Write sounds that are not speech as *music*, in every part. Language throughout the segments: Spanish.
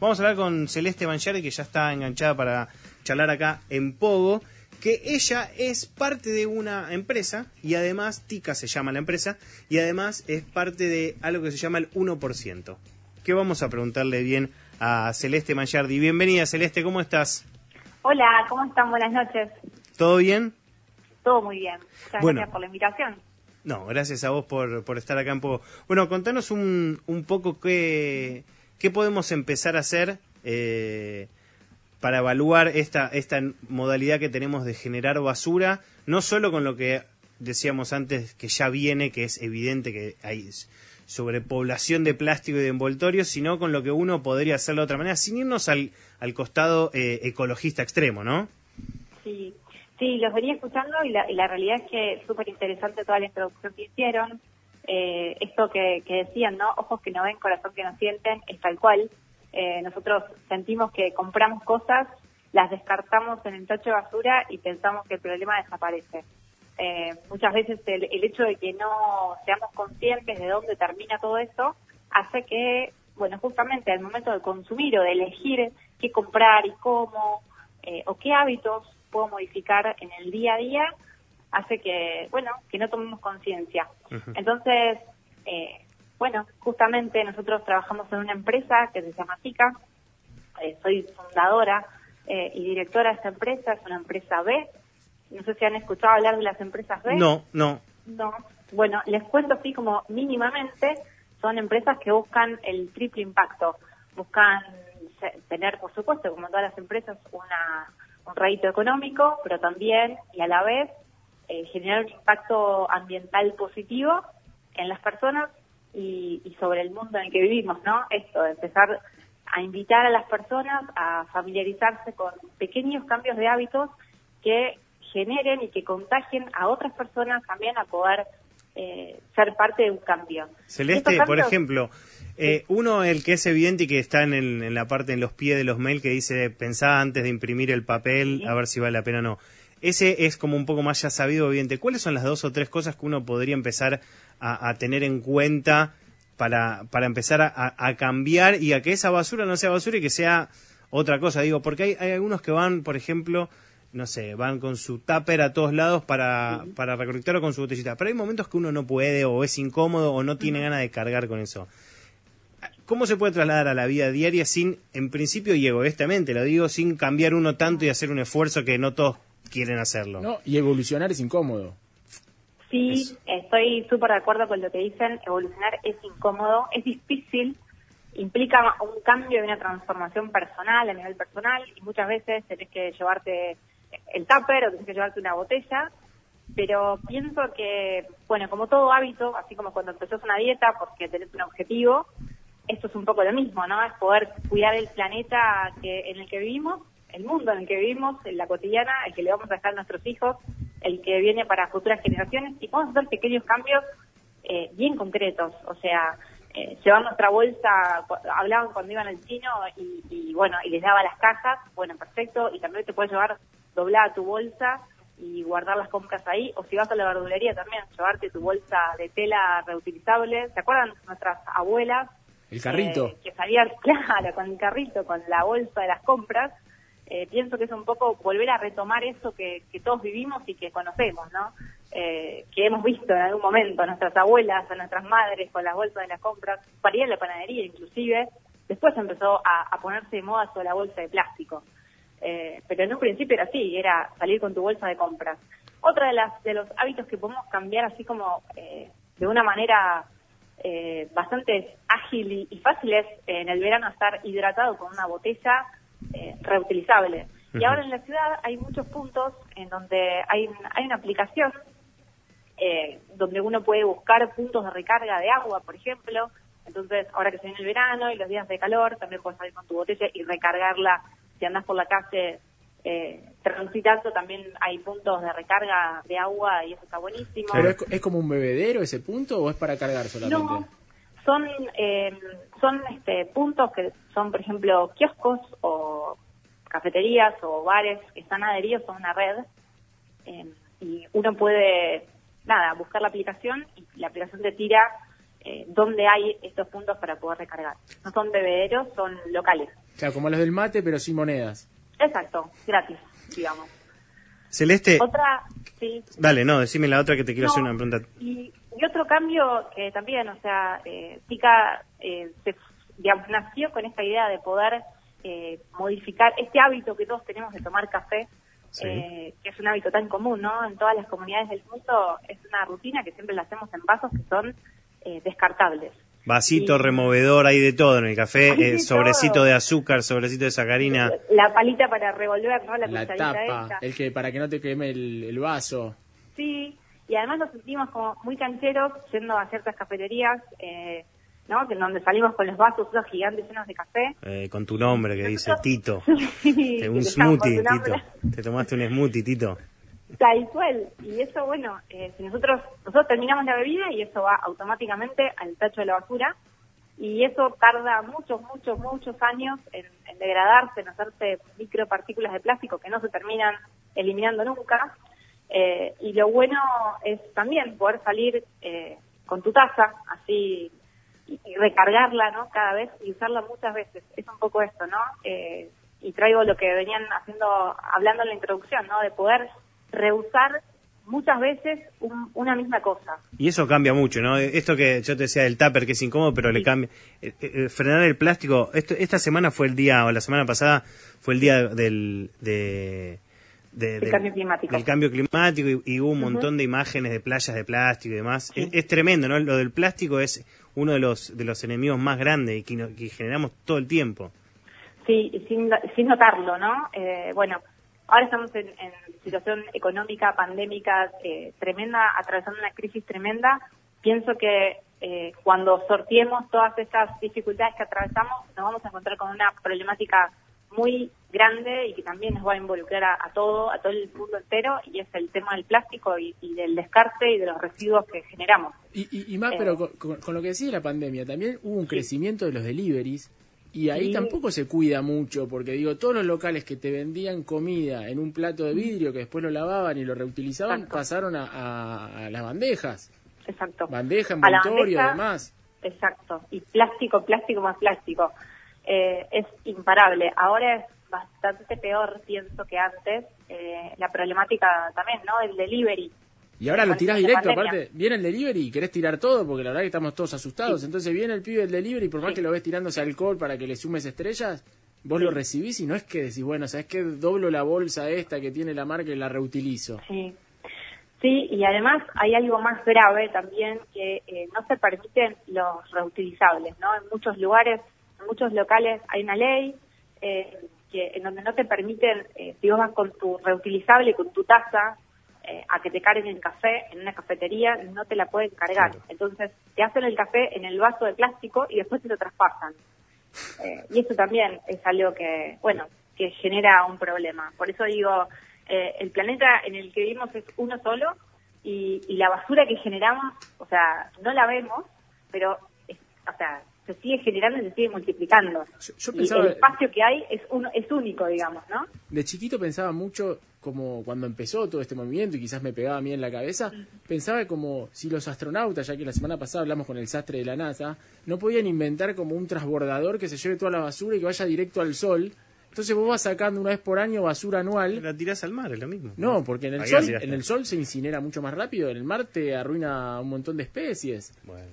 Vamos a hablar con Celeste Banchari, que ya está enganchada para charlar acá en Pogo, que ella es parte de una empresa y además, TICA se llama la empresa, y además es parte de algo que se llama el 1%. ¿Qué vamos a preguntarle bien a Celeste Manchardi? Bienvenida Celeste, ¿cómo estás? Hola, ¿cómo están? Buenas noches. ¿Todo bien? Todo muy bien. Muchas Bueno. gracias por la invitación. No, gracias a vos por, por estar acá en Pogo. Bueno, contanos un, un poco qué, qué podemos empezar a hacer eh, para evaluar esta, esta modalidad que tenemos de generar basura, no solo con lo que decíamos antes que ya viene, que es evidente que hay sobrepoblación de plástico y de envoltorios, sino con lo que uno podría hacer de otra manera, sin irnos al, al costado eh, ecologista extremo, ¿no? Sí, sí, los venía escuchando y la, y la realidad es que es súper interesante toda la introducción que hicieron. Eh, esto que, que decían, ¿no? Ojos que no ven, corazón que no sienten, es tal cual. Eh, nosotros sentimos que compramos cosas, las descartamos en el tacho de basura y pensamos que el problema desaparece. Eh, muchas veces el, el hecho de que no seamos conscientes de dónde termina todo eso hace que, bueno, justamente al momento de consumir o de elegir qué comprar y cómo, eh, o qué hábitos puedo modificar en el día a día, hace que, bueno, que no tomemos conciencia. Entonces, eh, bueno, justamente nosotros trabajamos en una empresa que se llama TICA, eh, soy fundadora eh, y directora de esta empresa, es una empresa B. No sé si han escuchado hablar de las empresas B. No, no. No. Bueno, les cuento así como mínimamente, son empresas que buscan el triple impacto. Buscan tener, por supuesto, como todas las empresas, una, un rédito económico, pero también y a la vez eh, generar un impacto ambiental positivo en las personas y, y sobre el mundo en el que vivimos, ¿no? Esto, de empezar a invitar a las personas a familiarizarse con pequeños cambios de hábitos que generen y que contagien a otras personas también a poder eh, ser parte de un cambio. Celeste, por ejemplo, eh, uno, el que es evidente y que está en, el- en la parte, en los pies de los mails, que dice, pensá antes de imprimir el papel, Sí. a ver si vale la pena o no. Ese es como un poco más ya sabido, evidente. ¿Cuáles son las dos o tres cosas que uno podría empezar a, a tener en cuenta para, para empezar a, cambiar y a que esa basura no sea basura y que sea otra cosa? Digo, porque hay, hay algunos que van, por ejemplo, no sé, van con su tupper a todos lados para, para recolectar o con su botellita. Pero hay momentos que uno no puede o es incómodo o no tiene ganas de cargar con eso. ¿Cómo se puede trasladar a la vida diaria sin, en principio y egoístamente, lo digo, sin cambiar uno tanto y hacer un esfuerzo que no todos quieren hacerlo? No, y evolucionar es incómodo. Sí, Eso. estoy súper de acuerdo con lo que dicen. Evolucionar es incómodo, es difícil, implica un cambio y una transformación personal a nivel personal y muchas veces tenés que llevarte el tupper o tenés que llevarte una botella. Pero pienso que, bueno, como todo hábito, así como cuando empezás una dieta porque tenés un objetivo, esto es un poco lo mismo, ¿no? Es poder cuidar el planeta que, en el que vivimos, el mundo en el que vivimos, en la cotidiana, el que le vamos a dejar a nuestros hijos, el que viene para futuras generaciones, y podemos hacer pequeños cambios eh, bien concretos, o sea, eh, llevar nuestra bolsa, hablaban cuando iban al chino y, y, bueno, y les daba las cajas, bueno, perfecto, y también te puedes llevar doblada tu bolsa y guardar las compras ahí, o si vas a la verdulería también, llevarte tu bolsa de tela reutilizable, ¿se acuerdan nuestras abuelas? El carrito. eh, que salían, *laughs* claro, con el carrito, con la bolsa de las compras. Eh, pienso que es un poco volver a retomar eso que, todos vivimos y que conocemos, ¿no? Eh, que hemos visto en algún momento a nuestras abuelas, a nuestras madres con las bolsas de las compras, para ir a la panadería inclusive. Después empezó a, ponerse de moda toda la bolsa de plástico. Eh, pero en un principio era así, era salir con tu bolsa de compras. Otra de las de los hábitos que podemos cambiar así como eh, de una manera eh, bastante ágil y, fácil es en el verano estar hidratado con una botella eh, reutilizable. Y ahora en la ciudad hay muchos puntos en donde hay, hay una aplicación eh, donde uno puede buscar puntos de recarga de agua, por ejemplo. Entonces, ahora que se viene el verano y los días de calor, también puedes salir con tu botella y recargarla. Si andas por la calle eh, transitando, también hay puntos de recarga de agua y eso está buenísimo. ¿Pero es, es como un bebedero ese punto o es para cargar solamente? No, son eh, son este, puntos que son, por ejemplo, kioscos o cafeterías o bares que están adheridos a una red eh, y uno puede, nada, buscar la aplicación y la aplicación te tira eh, dónde hay estos puntos para poder recargar. No son bebederos, son locales. O sea, como los del mate, pero sin monedas. Exacto, gratis, digamos. Celeste. Otra, sí. Dale, no, decime la otra que te quiero No, hacer una pregunta. Y, y otro cambio que también, o sea, eh, Tica eh, se, digamos, nació con esta idea de poder eh, modificar este hábito que todos tenemos de tomar café, Sí. eh, que es un hábito tan común, ¿no? En todas las comunidades del mundo es una rutina que siempre la hacemos en vasos que son eh, descartables. Vasito, Y- removedor, hay de todo en el café, eh, de sobrecito todo. de azúcar, sobrecito de sacarina. La palita para revolver, ¿no? La, La tapa, esta. el que para que no te queme el, el vaso. Sí, y además nos sentimos como muy cancheros yendo a ciertas cafeterías, eh, ¿no? Que en donde salimos con los vasos esos gigantes llenos de café. eh, con tu nombre que dice Tito. *laughs* Sí, un smoothie. Tito. Te tomaste un smoothie, Tito. Tal cual. Y eso, bueno, eh, si nosotros nosotros terminamos la bebida y eso va automáticamente al tacho de la basura y eso tarda muchos, muchos, muchos años en, en degradarse, en hacerse micropartículas de plástico que no se terminan eliminando nunca. Eh, y lo bueno es también poder salir eh, con tu taza, así, recargarla, ¿no? Cada vez y usarla muchas veces. Es un poco esto, ¿no? Eh, y traigo lo que venían haciendo, hablando en la introducción, ¿no? De poder reusar muchas veces un- una misma cosa. Y eso cambia mucho, ¿no? Esto que yo te decía del tupper, que es incómodo, pero le cambia. eh, eh, frenar el plástico. Esto, esta semana fue el día, o la semana pasada, fue el día del. De, de- El del- cambio climático. del cambio climático y, y hubo un montón de imágenes de playas de plástico y demás. Sí. Es, es tremendo, ¿no? Lo del plástico es uno de los, de los enemigos más grandes y que, no- que generamos todo el tiempo. Sí, sin, sin notarlo, ¿no? Eh, bueno, ahora estamos en, en situación económica, pandémica eh, tremenda, atravesando una crisis tremenda. Pienso que eh, cuando sorteemos todas estas dificultades que atravesamos, nos vamos a encontrar con una problemática muy grande y que también nos va a involucrar a, a todo, a todo el mundo entero, y es el tema del plástico y, y del descarte y de los residuos que generamos. Y, y, y más, Eh. pero con, con- con lo que decía de la pandemia, también hubo un crecimiento de los deliveries y ahí Sí. tampoco se cuida mucho, porque digo, todos los locales que te vendían comida en un plato de vidrio que después lo lavaban y lo reutilizaban, Exacto. pasaron a, a- a las bandejas. Exacto. Bandeja, envoltorio, además. Exacto. Y plástico, plástico más plástico. Eh, es imparable. Ahora es bastante peor, pienso, que antes. Eh, la problemática también, ¿no? El delivery. Y ahora lo Con tirás directo, pandemia. aparte, viene el delivery y querés tirar todo, porque la verdad que estamos todos asustados. Entonces viene el pibe del delivery por más Sí. que lo ves tirándose alcohol para que le sumes estrellas, vos lo recibís y no es que decís, bueno, ¿sabes qué? Doblo la bolsa esta que tiene la marca y la reutilizo. Sí. Sí, y además hay algo más grave también que eh, no se permiten los reutilizables, ¿no? En muchos lugares, en muchos locales hay una ley eh, que en donde no te permiten, eh, si vos vas con tu reutilizable, con tu taza, eh, a que te carguen el café en una cafetería, no te la pueden cargar. Claro. Entonces te hacen el café en el vaso de plástico y después te lo traspasan. Y eso también es algo que, bueno, que genera un problema. Por eso digo, el planeta en el que vivimos es uno solo y, y la basura que generamos, o sea, no la vemos, pero, es- o sea, se sigue generando y se sigue multiplicando. Yo- yo y pensaba- el espacio que hay es uno, es único, digamos, ¿no? De chiquito pensaba mucho, como cuando empezó todo este movimiento y quizás me pegaba a mí en la cabeza, pensaba como si los astronautas, ya que la semana pasada hablamos con el sastre de la NASA, no podían inventar como un transbordador que se lleve toda la basura y que vaya directo al sol. Entonces vos vas sacando una vez por año basura anual. La tirás al mar, es lo mismo. No, porque en el, Ahí sol, en el sol se incinera mucho más rápido, en el mar te arruina un montón de especies. Bueno,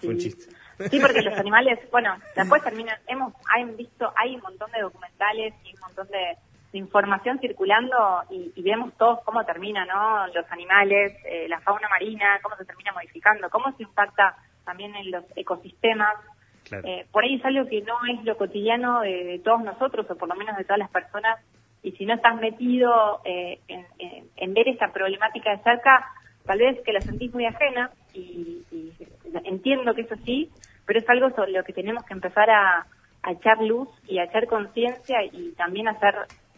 fue un chiste. Sí, porque los animales, bueno, después terminan, hemos hay visto, hay un montón de documentales y un montón de, de información circulando y, y vemos todos cómo termina, ¿no? Los animales, eh, la fauna marina, cómo se termina modificando, cómo se impacta también en los ecosistemas. Claro. Eh, por ahí es algo que no es lo cotidiano de, de todos nosotros, o por lo menos de todas las personas, y si no estás metido eh, en, en- en ver esta problemática de cerca, tal vez que la sentís muy ajena, y, y entiendo que es así, pero es algo sobre lo que tenemos que empezar a, a echar luz y a echar conciencia y también a ser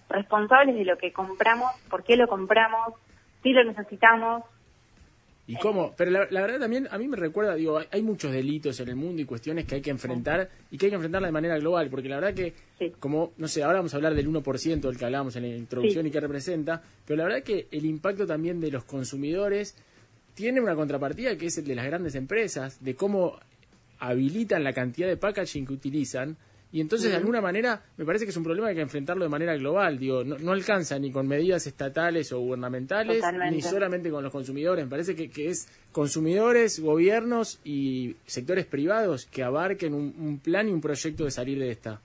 responsables de lo que compramos, por qué lo compramos, si lo necesitamos, ¿Y cómo? Pero la, la verdad también a mí me recuerda, digo, hay, hay muchos delitos en el mundo y cuestiones que hay que enfrentar y que hay que enfrentarla de manera global, porque la verdad que, Sí. como, no sé, ahora vamos a hablar del 1% del que hablábamos en la introducción Sí. y que representa, pero la verdad que el impacto también de los consumidores tiene una contrapartida que es el de las grandes empresas, de cómo habilitan la cantidad de packaging que utilizan. Y entonces, de alguna manera, me parece que es un problema que hay que enfrentarlo de manera global. Digo, no, no alcanza ni con medidas estatales o gubernamentales, ni solamente con los consumidores. Me parece que, que, es consumidores, gobiernos y sectores privados que abarquen un, plan y un proyecto de salir de esta.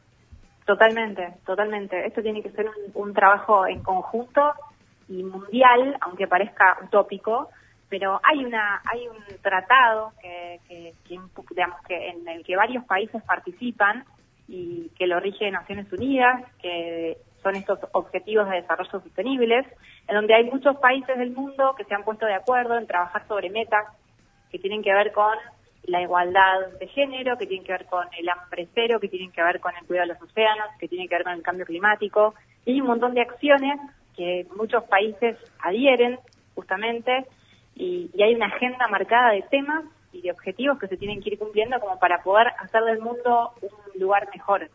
Totalmente, totalmente. Esto tiene que ser un trabajo en conjunto y mundial, aunque parezca utópico, pero hay una hay un tratado que, digamos que en el que varios países participan y que lo rige Naciones Unidas, que son estos objetivos de desarrollo sostenibles, en donde hay muchos países del mundo que se han puesto de acuerdo en trabajar sobre metas que tienen que ver con la igualdad de género, que tienen que ver con el hambre cero, que tienen que ver con el cuidado de los océanos, que tienen que ver con el cambio climático, y un montón de acciones que muchos países adhieren justamente y, hay una agenda marcada de temas y de objetivos que se tienen que ir cumpliendo como para poder hacer del mundo un lugar mejor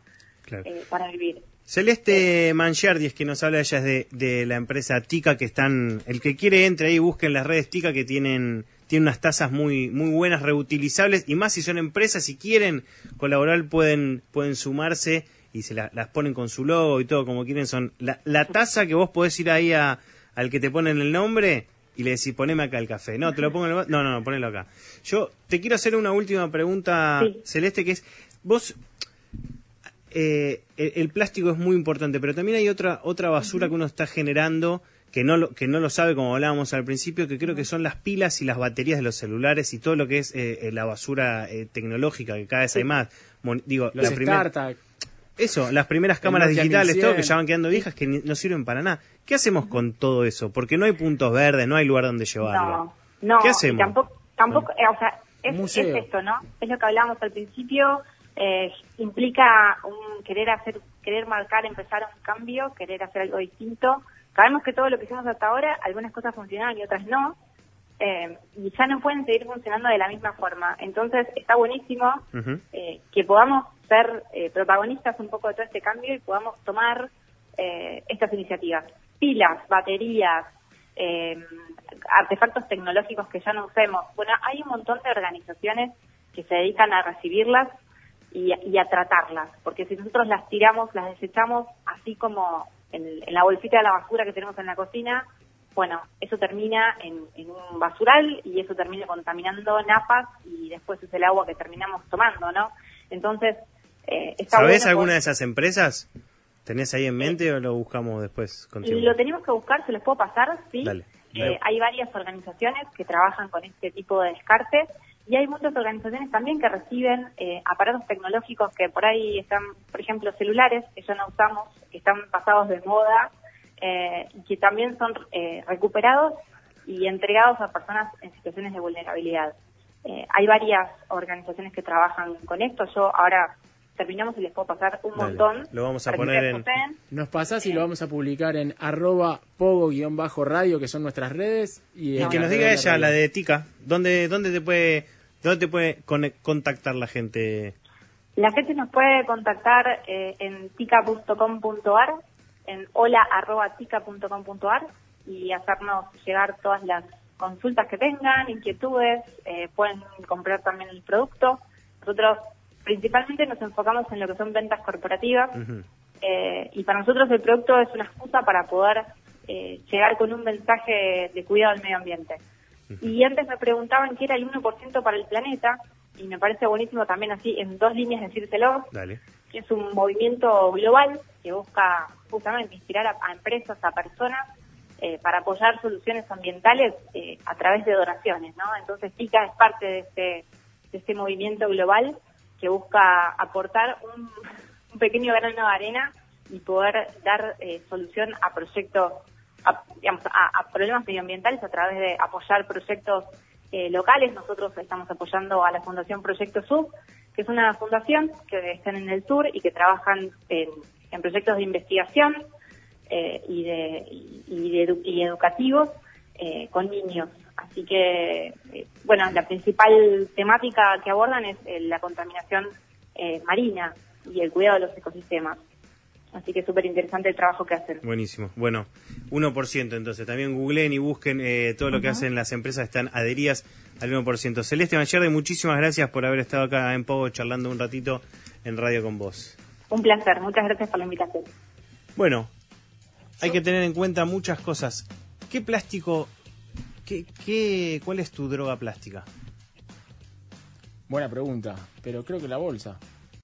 eh, para vivir. Celeste Mangiardi es que nos habla ella de, de la empresa Tica que están, el que quiere entre ahí busquen las redes Tica que tienen tienen unas tasas muy muy buenas reutilizables y más si son empresas si quieren colaborar pueden pueden sumarse y se las ponen con su logo y todo como quieren son la, la tasa que vos podés ir ahí a, al que te ponen el nombre y le decís, poneme acá el café. No, te lo pongo en el... No, no, no, ponelo acá. Yo te quiero hacer una última pregunta, Celeste, que es, vos, eh, el, plástico es muy importante, pero también hay otra, otra basura que uno está generando que no, lo, que no lo sabe, como hablábamos al principio, que creo que son las pilas y las baterías de los celulares y todo lo que es eh, eh, la basura tecnológica, que cada vez hay más. digo, los la eso, las primeras cámaras digitales, todo que ya van quedando viejas, que no sirven para nada. ¿Qué hacemos con todo eso? Porque no hay puntos verdes, no hay lugar donde llevarlo. No, no. ¿Qué hacemos? Tampoco, tampoco eh, o sea, es, esto, ¿no? Es lo que hablábamos al principio. Eh, implica un querer hacer, querer marcar, empezar un cambio, querer hacer algo distinto. Sabemos que todo lo que hicimos hasta ahora, algunas cosas funcionan y otras no. Eh, y ya no pueden seguir funcionando de la misma forma. Entonces está buenísimo eh, que podamos ser eh, protagonistas un poco de todo este cambio y podamos tomar eh, estas iniciativas. Pilas, baterías, artefactos tecnológicos que ya no usemos. Bueno, hay un montón de organizaciones que se dedican a recibirlas y, a tratarlas, porque si nosotros las tiramos, las desechamos, así como en, en la bolsita de la basura que tenemos en la cocina, bueno, eso termina en, un basural y eso termina contaminando napas y después es el agua que terminamos tomando, ¿no? Entonces, eh, ¿Sabés alguna de esas empresas? ¿Tenés ahí en mente o lo buscamos después contigo? Lo tenemos que buscar, se los puedo pasar, sí. Eh, hay varias organizaciones que trabajan con este tipo de descarte y hay muchas organizaciones también que reciben eh, aparatos tecnológicos que por ahí están, por ejemplo, celulares que ya no usamos, que están pasados de moda eh, que también son eh, recuperados y entregados a personas en situaciones de vulnerabilidad. Eh, hay varias organizaciones que trabajan con esto. Yo ahora terminamos y les puedo pasar un montón. Lo vamos a poner en... Nos pasás y lo vamos a publicar en arroba pogo-radio, que son nuestras redes. Y que nos diga ella, la de Tica, ¿dónde, dónde te puede, dónde te puede contactar la gente? La gente nos puede contactar en tica.com.ar en hola.tica.com.ar y hacernos llegar todas las consultas que tengan, inquietudes, eh, pueden comprar también el producto. Nosotros principalmente nos enfocamos en lo que son ventas corporativas eh, y para nosotros el producto es una excusa para poder eh, llegar con un mensaje de cuidado al medio ambiente. Y antes me preguntaban qué era el 1% para el planeta y me parece buenísimo también así en dos líneas decírtelo. Dale que es un movimiento global que busca justamente inspirar a, empresas, a personas, eh, para apoyar soluciones ambientales eh, a través de donaciones, ¿no? Entonces TICA es parte de este, de este movimiento global que busca aportar un, pequeño grano de arena y poder dar eh, solución a proyectos, a, digamos, a, problemas medioambientales a través de apoyar proyectos locales. Nosotros estamos apoyando a la Fundación Proyecto Sub, que es una fundación que están en el sur y que trabajan en, proyectos de investigación eh, y, de, y, educativos eh, con niños. Así que, eh, bueno, la principal temática que abordan es la contaminación marina y el cuidado de los ecosistemas. Así que súper interesante el trabajo que hacen. Buenísimo. Bueno, 1% entonces. También googleen y busquen eh, todo lo que hacen las empresas, están adheridas al 1%. Celeste Mayerde, muchísimas gracias por haber estado acá en Pogo charlando un ratito en radio con vos. Un placer, muchas gracias por la invitación. Bueno, hay que tener en cuenta muchas cosas. ¿Qué plástico, qué, qué, cuál es tu droga plástica? Buena pregunta, pero creo que la bolsa.